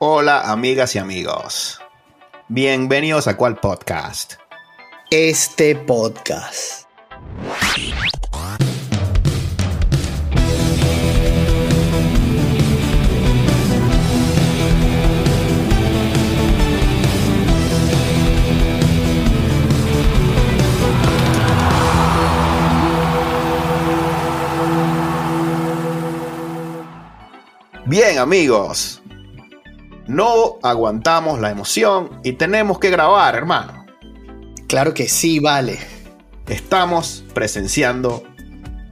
Hola amigas y amigos. Bienvenidos a cual podcast. Este podcast. Bien amigos, no aguantamos la emoción y tenemos que grabar, hermano. Claro que sí, vale. Estamos presenciando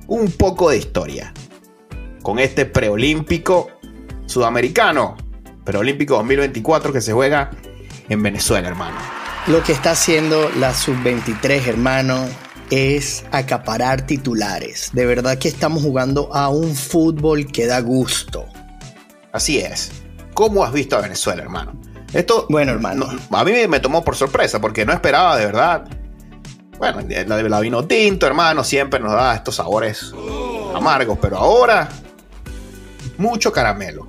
un poco de historia con este preolímpico sudamericano, preolímpico 2024 que se juega en Venezuela, hermano. Lo que está haciendo la sub-23, hermano, es acaparar titulares. De verdad que estamos jugando a un fútbol que da gusto. Así es. ¿Cómo has visto a Venezuela, hermano? Esto, Bueno, hermano. no- a mí me tomó por sorpresa porque no esperaba de verdad. Bueno, la, la vino tinto, hermano, siempre nos da estos sabores amargos, pero ahora mucho caramelo.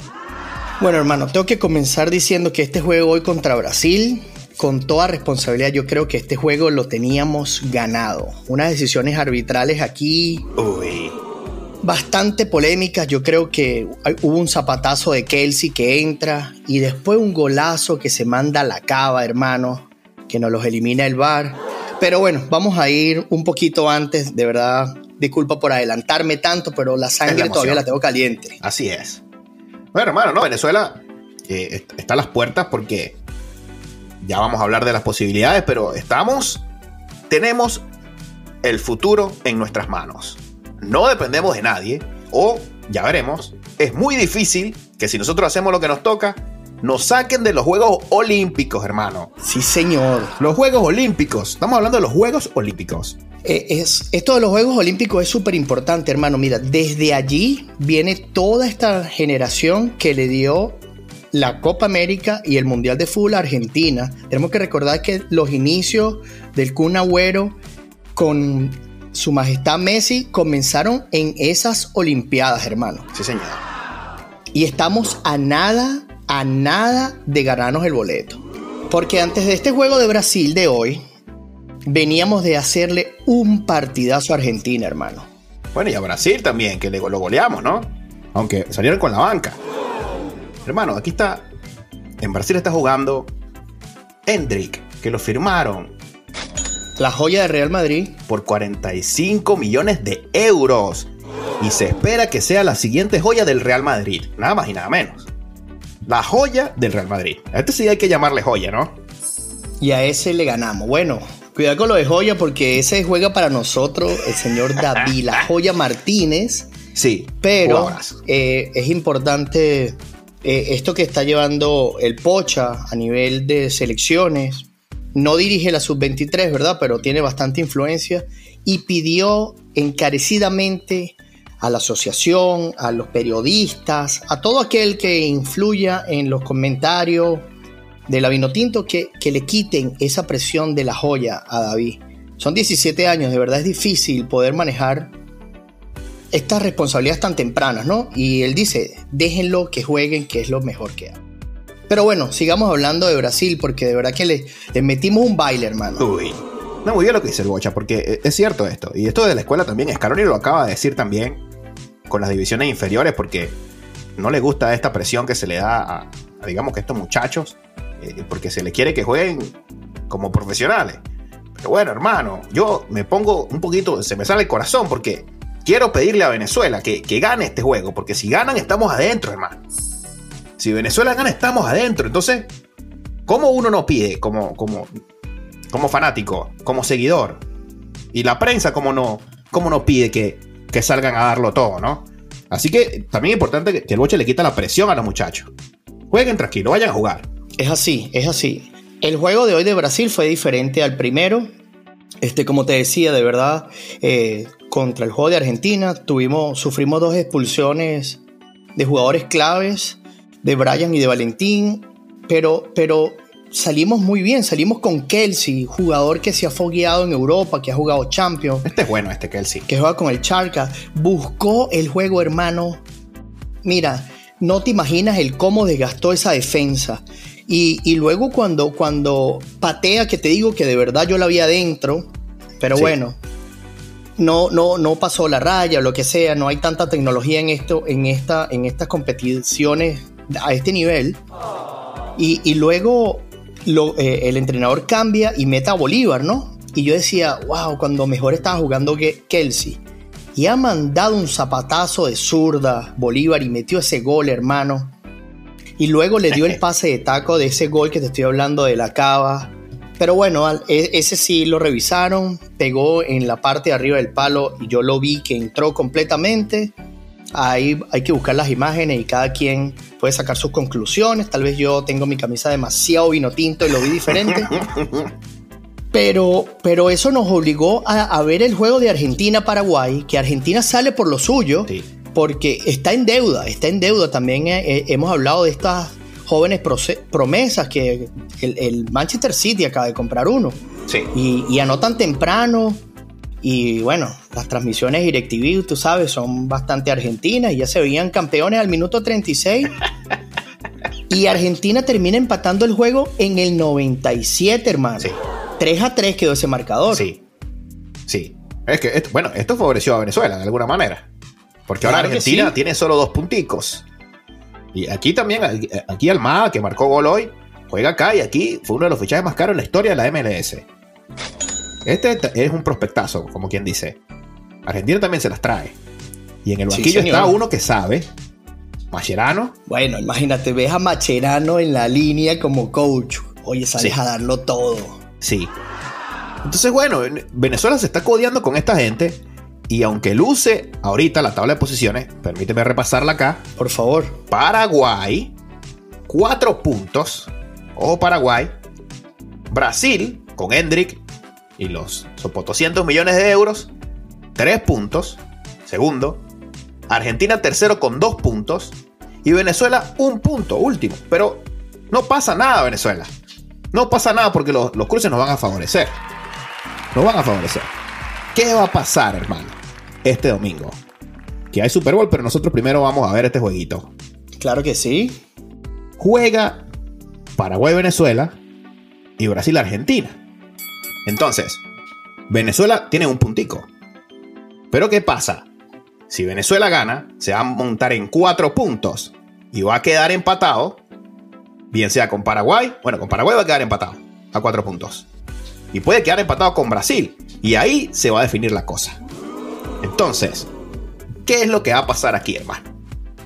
Bueno, hermano, tengo que comenzar diciendo que este juego hoy contra Brasil, con toda responsabilidad, yo creo que este juego lo teníamos ganado. Unas decisiones arbitrales aquí Uy, bastante polémicas. Yo creo que hubo un zapatazo de Kelsey que entra y después un golazo que se manda a la cava, hermano, que nos los elimina el VAR. Pero bueno, vamos a ir un poquito antes, de verdad. Disculpa por adelantarme tanto, pero la sangre todavía la tengo caliente. así es. Bueno, hermano, no, Venezuela eh, est- está a las puertas porque ya vamos a hablar de las posibilidades, pero estamos, tenemos el futuro en nuestras manos. No dependemos de nadie, o ya veremos, es muy difícil que si nosotros hacemos lo que nos toca, nos saquen de los Juegos Olímpicos, hermano. Sí, señor. Los Juegos Olímpicos, estamos hablando de los Juegos Olímpicos. Eh, es, esto de los Juegos Olímpicos es súper importante, hermano. Mira, desde allí viene toda esta generación que le dio la Copa América y el Mundial de Fútbol a Argentina. Tenemos que recordar que los inicios del Kun Agüero con su majestad Messi comenzaron en esas Olimpiadas, hermano. Sí, señor. Y estamos a nada, a nada de ganarnos el boleto. Porque antes de este juego de Brasil de hoy, veníamos de hacerle un partidazo a Argentina, hermano. Bueno, y a Brasil también, que lo goleamos, ¿no? Aunque salieron con la banca. Hermano, aquí está. En Brasil está jugando Hendrik, que lo firmaron La joya de Real Madrid. por 45 millones de euros. Y se espera que sea la siguiente joya del Real Madrid. Nada más y nada menos. La joya del Real Madrid. A este sí hay que llamarle joya, ¿no? Y a ese le ganamos. Bueno, cuidado con lo de joya porque ese juega para nosotros el señor David La Joya Martínez. Sí. Pero eh, es importante eh, esto que está llevando el Pocha a nivel de selecciones. No dirige la sub-23, ¿verdad? Pero tiene bastante influencia. Y pidió encarecidamente a la asociación, a los periodistas, a todo aquel que influya en los comentarios de la Vinotinto que, que le quiten esa presión de la joya a David. Son 17 años, de verdad es difícil poder manejar estas responsabilidades tan tempranas, ¿no? Y él dice, déjenlo que jueguen, que es lo mejor que hay. Pero bueno, sigamos hablando de Brasil, porque de verdad que le, le metimos un baile, hermano. Uy. No, muy bien lo que dice el Bocha, porque es cierto esto. Y esto de la escuela también, Scaloni lo acaba de decir también con las divisiones inferiores, porque no le gusta esta presión que se le da a, digamos que estos muchachos, eh, porque se les quiere que jueguen como profesionales. Pero bueno, hermano, yo me pongo un poquito, se me sale el corazón, porque quiero pedirle a Venezuela que, que gane este juego, porque si ganan estamos adentro, hermano. Si Venezuela gana, estamos adentro. Entonces, ¿cómo uno no pide como, como, como fanático, como seguidor? Y la prensa, ¿cómo no, cómo no pide que, que salgan a darlo todo, no? Así que también es importante que, el Boche le quita la presión a los muchachos. Jueguen tranquilo, vayan a jugar. Es así, es así. El juego de hoy de Brasil fue diferente al primero. Este, como te decía, de verdad, eh, contra el juego de Argentina tuvimos, sufrimos dos expulsiones de jugadores claves, de Brian y de Valentín, pero, pero salimos muy bien, salimos con Kelsey, jugador que se ha fogueado en Europa, que ha jugado Champions, Este es bueno, este Kelsey. que juega con el Charca, buscó el juego, hermano. Mira, no te imaginas el cómo desgastó esa defensa. Y, luego cuando, cuando patea, que te digo que de verdad yo la vi adentro, pero bueno, no, no, no pasó la raya o lo que sea, no hay tanta tecnología en esto, en esta, en estas competiciones a este nivel. Y, luego eh, el entrenador cambia y mete a Bolívar, ¿no? Y yo decía, wow, cuando mejor estaba jugando que Kelsey. Y ha mandado un zapatazo de zurda Bolívar y metió ese gol, hermano. Y luego le dio el pase de taco de ese gol que te estoy hablando de la cava. Pero bueno, e, ese sí lo revisaron, pegó en la parte de arriba del palo y yo lo vi que entró completamente. Ahí hay que buscar las imágenes y cada quien puede sacar sus conclusiones. Tal vez yo tengo mi camisa demasiado vino tinto y lo vi diferente. Pero, pero eso nos obligó a, ver el juego de Argentina-Paraguay, que Argentina sale por lo suyo, porque está en deuda, está en deuda. También eh, eh, hemos hablado de estas jóvenes promesas que el, Manchester City acaba de comprar uno. Y, anotan temprano. Y bueno, las transmisiones DirecTV, tú sabes, son bastante argentinas y ya se veían campeones al minuto 36. y Argentina termina empatando el juego en el 97, hermano. 3 a 3 quedó ese marcador. Sí. Sí. Es que, bueno, esto favoreció a Venezuela de alguna manera. Porque ahora Argentina tiene solo dos punticos. Y aquí también, aquí Almada, que marcó gol hoy, juega acá y aquí fue uno de los fichajes más caros en la historia de la MLS. Este es un prospectazo, como quien dice. Argentina también se las trae. Y en el banquillo está uno que sabe, Macherano. Bueno, imagínate, ves a Macherano en la línea como coach. Oye, sales a darlo todo. Sí. Entonces, bueno, Venezuela se está codeando con esta gente y aunque luce ahorita la tabla de posiciones, permíteme repasarla acá. Por favor. Paraguay, cuatro puntos. Ojo Paraguay. Brasil, con Hendrick y los sopotoscientos millones de euros, tres puntos. Segundo. Argentina tercero con dos puntos. Y Venezuela un punto, último. Pero no pasa nada, Venezuela. No pasa nada porque los, los cruces nos van a favorecer. Nos van a favorecer. ¿Qué va a pasar, hermano? este domingo. Que hay Super Bowl, pero nosotros primero vamos a ver este jueguito. Claro que sí. Juega Paraguay-Venezuela y Brasil-Argentina. Entonces, Venezuela tiene un puntico. Pero ¿qué pasa? Si Venezuela gana, se va a montar en cuatro puntos y va a quedar empatado, bien sea con Paraguay, bueno, con Paraguay va a quedar empatado a cuatro puntos. Y puede quedar empatado con Brasil. Y ahí se va a definir la cosa. Entonces, ¿qué es lo que va a pasar aquí, hermano?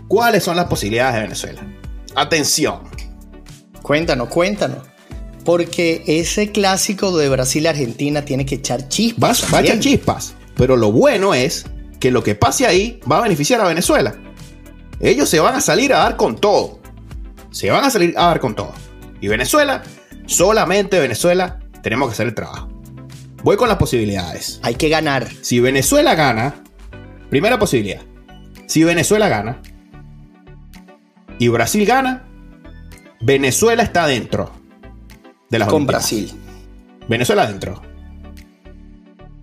¿Cuáles son las posibilidades de Venezuela? Atención. Cuéntanos, cuéntanos. Porque ese clásico de Brasil-Argentina tiene que echar chispas. Va, a echar chispas. Pero lo bueno es que lo que pase ahí va a beneficiar a Venezuela. Ellos se van a salir a dar con todo. Se van a salir a dar con todo. Y Venezuela, solamente Venezuela, tenemos que hacer el trabajo. Voy con las posibilidades. Hay que ganar. Si Venezuela gana, primera posibilidad. Si Venezuela gana y Brasil gana, Venezuela está dentro de las Con Brasil. Venezuela dentro.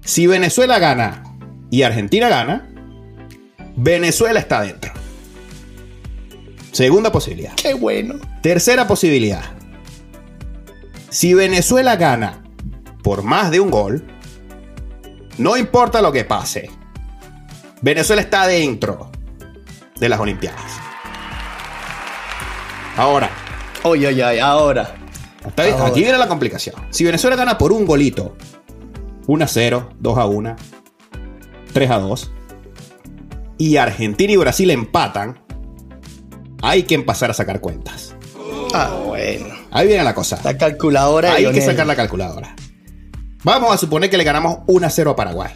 Si Venezuela gana y Argentina gana, Venezuela está dentro. Segunda posibilidad. Qué bueno. Tercera posibilidad. Si Venezuela gana por más de un gol, no importa lo que pase, Venezuela está dentro de las Olimpiadas. Ahora. Oye, oye, oye, ahora. Aquí viene la complicación. Si Venezuela gana por un golito, 1 a 0, 2 a 1, 3 a 2, y Argentina y Brasil empatan, hay que empezar a sacar cuentas. Ah, bueno. Ahí viene la cosa. La calculadora. Hay que sacar la calculadora. Vamos a suponer que le ganamos 1 a 0 a Paraguay.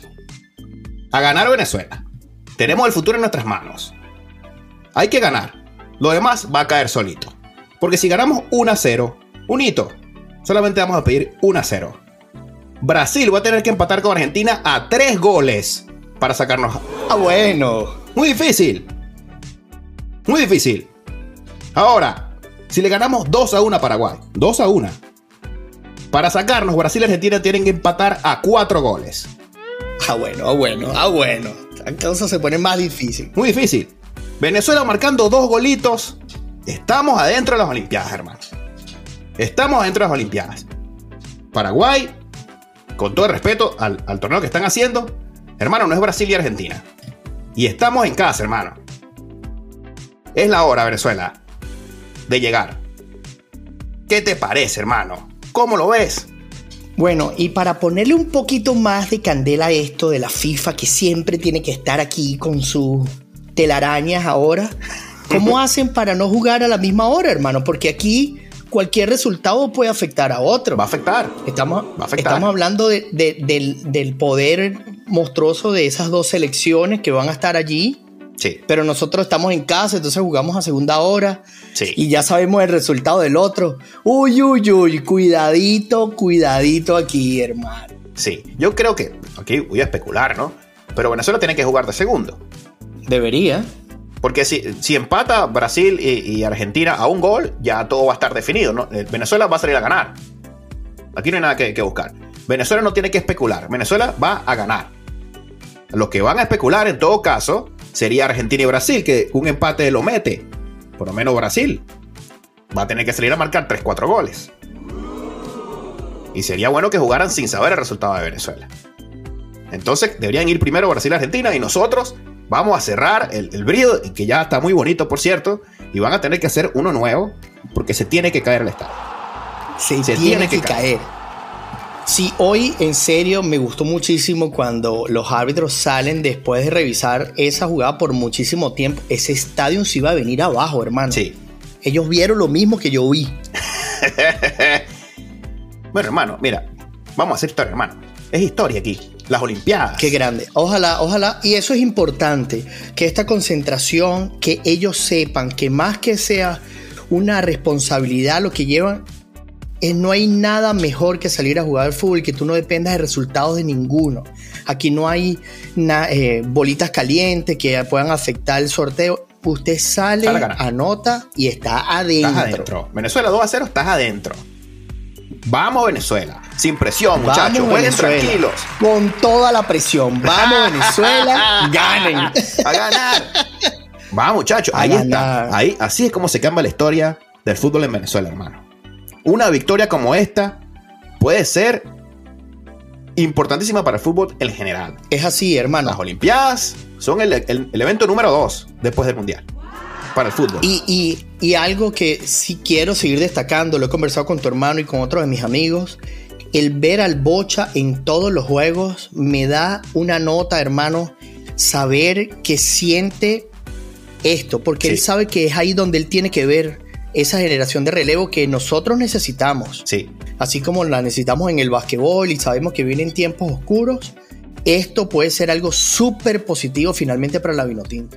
A ganar Venezuela. Tenemos el futuro en nuestras manos. Hay que ganar. Lo demás va a caer solito. Porque si ganamos 1 a 0, un hito, solamente vamos a pedir 1 a 0. Brasil va a tener que empatar con Argentina a 3 goles para sacarnos. Ah, bueno. Muy difícil. Muy difícil. Ahora, si le ganamos 2 a 1 a Paraguay, 2 a 1, para sacarnos, Brasil y Argentina tienen que empatar a cuatro goles. Ah, bueno, ah, bueno, ah, bueno. Entonces se pone más difícil. Muy difícil. Venezuela marcando dos golitos. Estamos adentro de las Olimpiadas, hermano. Estamos adentro de las Olimpiadas. Paraguay, con todo el respeto al, al torneo que están haciendo, hermano, no es Brasil y Argentina. Y estamos en casa, hermano. Es la hora, Venezuela, de llegar. ¿Qué te parece, hermano? ¿Cómo lo ves? Bueno, y para ponerle un poquito más de candela a esto de la FIFA, que siempre tiene que estar aquí con sus telarañas ahora, ¿cómo hacen para no jugar a la misma hora, hermano? Porque aquí cualquier resultado puede afectar a otro. Va a afectar. Estamos, Va a afectar. estamos hablando de- de- del, del poder monstruoso de esas dos selecciones que van a estar allí, Sí, pero nosotros estamos en casa, entonces jugamos a segunda hora sí. y ya sabemos el resultado del otro. Uy, uy, uy, cuidadito, cuidadito aquí, hermano. Sí, yo creo que, aquí voy a especular, ¿no? Pero Venezuela tiene que jugar de segundo. Debería. Porque si, si empata Brasil y, Argentina a un gol, ya todo va a estar definido. Eh, Venezuela va a salir a ganar. Aquí no hay nada que, que buscar. Venezuela no tiene que especular. Venezuela va a ganar. Los que van a especular en todo caso sería Argentina y Brasil, que un empate lo mete. Por lo menos Brasil. Va a tener que salir a marcar 3-4 goles. Y sería bueno que jugaran sin saber el resultado de Venezuela. Entonces deberían ir primero Brasil y Argentina y nosotros vamos a cerrar el, el brío, que ya está muy bonito por cierto, y van a tener que hacer uno nuevo porque se tiene que caer el Estado. Se, Se tiene, tiene que, que caer. Sí, hoy en serio me gustó muchísimo cuando los árbitros salen después de revisar esa jugada por muchísimo tiempo. Ese estadio se iba a venir abajo, hermano. Sí. Ellos vieron lo mismo que yo vi. Bueno, hermano, mira, vamos a hacer historia, hermano. Es historia aquí. Las Olimpiadas. Qué grande. Ojalá, ojalá. Y eso es importante, que esta concentración, que ellos sepan que más que sea una responsabilidad lo que llevan, es no hay nada mejor que salir a jugar al fútbol que tú no dependas de resultados de ninguno. Aquí no hay na- eh, bolitas calientes que puedan afectar el sorteo. Usted sale, anota y está adentro. Estás adentro. Venezuela 2 a 0, estás adentro. Vamos, Venezuela. Sin presión, muchachos. Jueguen tranquilos. Con toda la presión. Vamos, Venezuela, ganen. A ganar. Vamos, muchachos. Ahí ganar. está. Ahí, así es como se cambia la historia del fútbol en Venezuela, hermano. Una victoria como esta puede ser importantísima para el fútbol en general. Es así, hermano. Las Olimpiadas son el, el- el evento número 2 después del Mundial. Para el fútbol. Y, y- y algo que sí quiero seguir destacando, lo he conversado con tu hermano y con otros de mis amigos, el ver al Bocha en todos los juegos me da una nota, hermano, saber que siente esto, porque él sabe que es ahí donde él tiene que ver esa generación de relevo que nosotros necesitamos. Sí, Así como la necesitamos en el basquetbol y sabemos que vienen tiempos oscuros, esto puede ser algo súper positivo finalmente para la Vinotinto.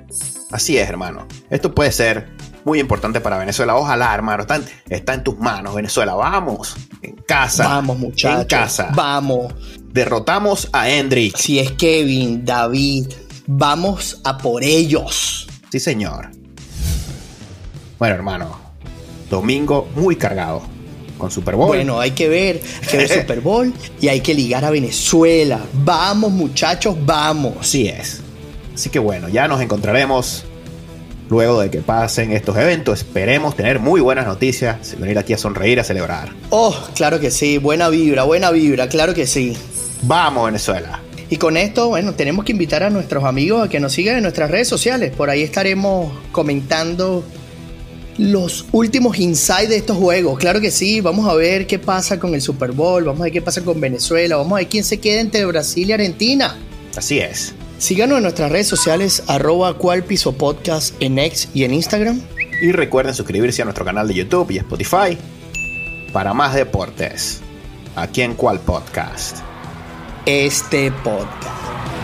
Así es, hermano. Esto puede ser muy importante para Venezuela. Ojalá, hermano. Está en, está en tus manos, Venezuela. Vamos. En casa. Vamos, muchachos. En casa. Vamos. Derrotamos a Hendrix. Si es Kevin, David, vamos a por ellos. Sí, señor. Bueno, hermano. Domingo muy cargado. Con Super Bowl. Bueno, hay que ver, hay que ver Super Bowl y hay que ligar a Venezuela. Vamos, muchachos, vamos. Así es. Así que bueno, ya nos encontraremos luego de que pasen estos eventos. Esperemos tener muy buenas noticias y venir aquí a sonreír, a celebrar. Oh, claro que sí, buena vibra, buena vibra, claro que sí. Vamos, Venezuela. Y con esto, bueno, tenemos que invitar a nuestros amigos a que nos sigan en nuestras redes sociales. Por ahí estaremos comentando los últimos insights de estos juegos. Claro que sí, vamos a ver qué pasa con el Super Bowl, vamos a ver qué pasa con Venezuela, vamos a ver quién se queda entre Brasil y Argentina. Así es. Síganos en nuestras redes sociales, arroba cual piso podcast en X y en Instagram. Y recuerden suscribirse a nuestro canal de YouTube y Spotify para más deportes. Aquí en Cual Podcast. Este podcast.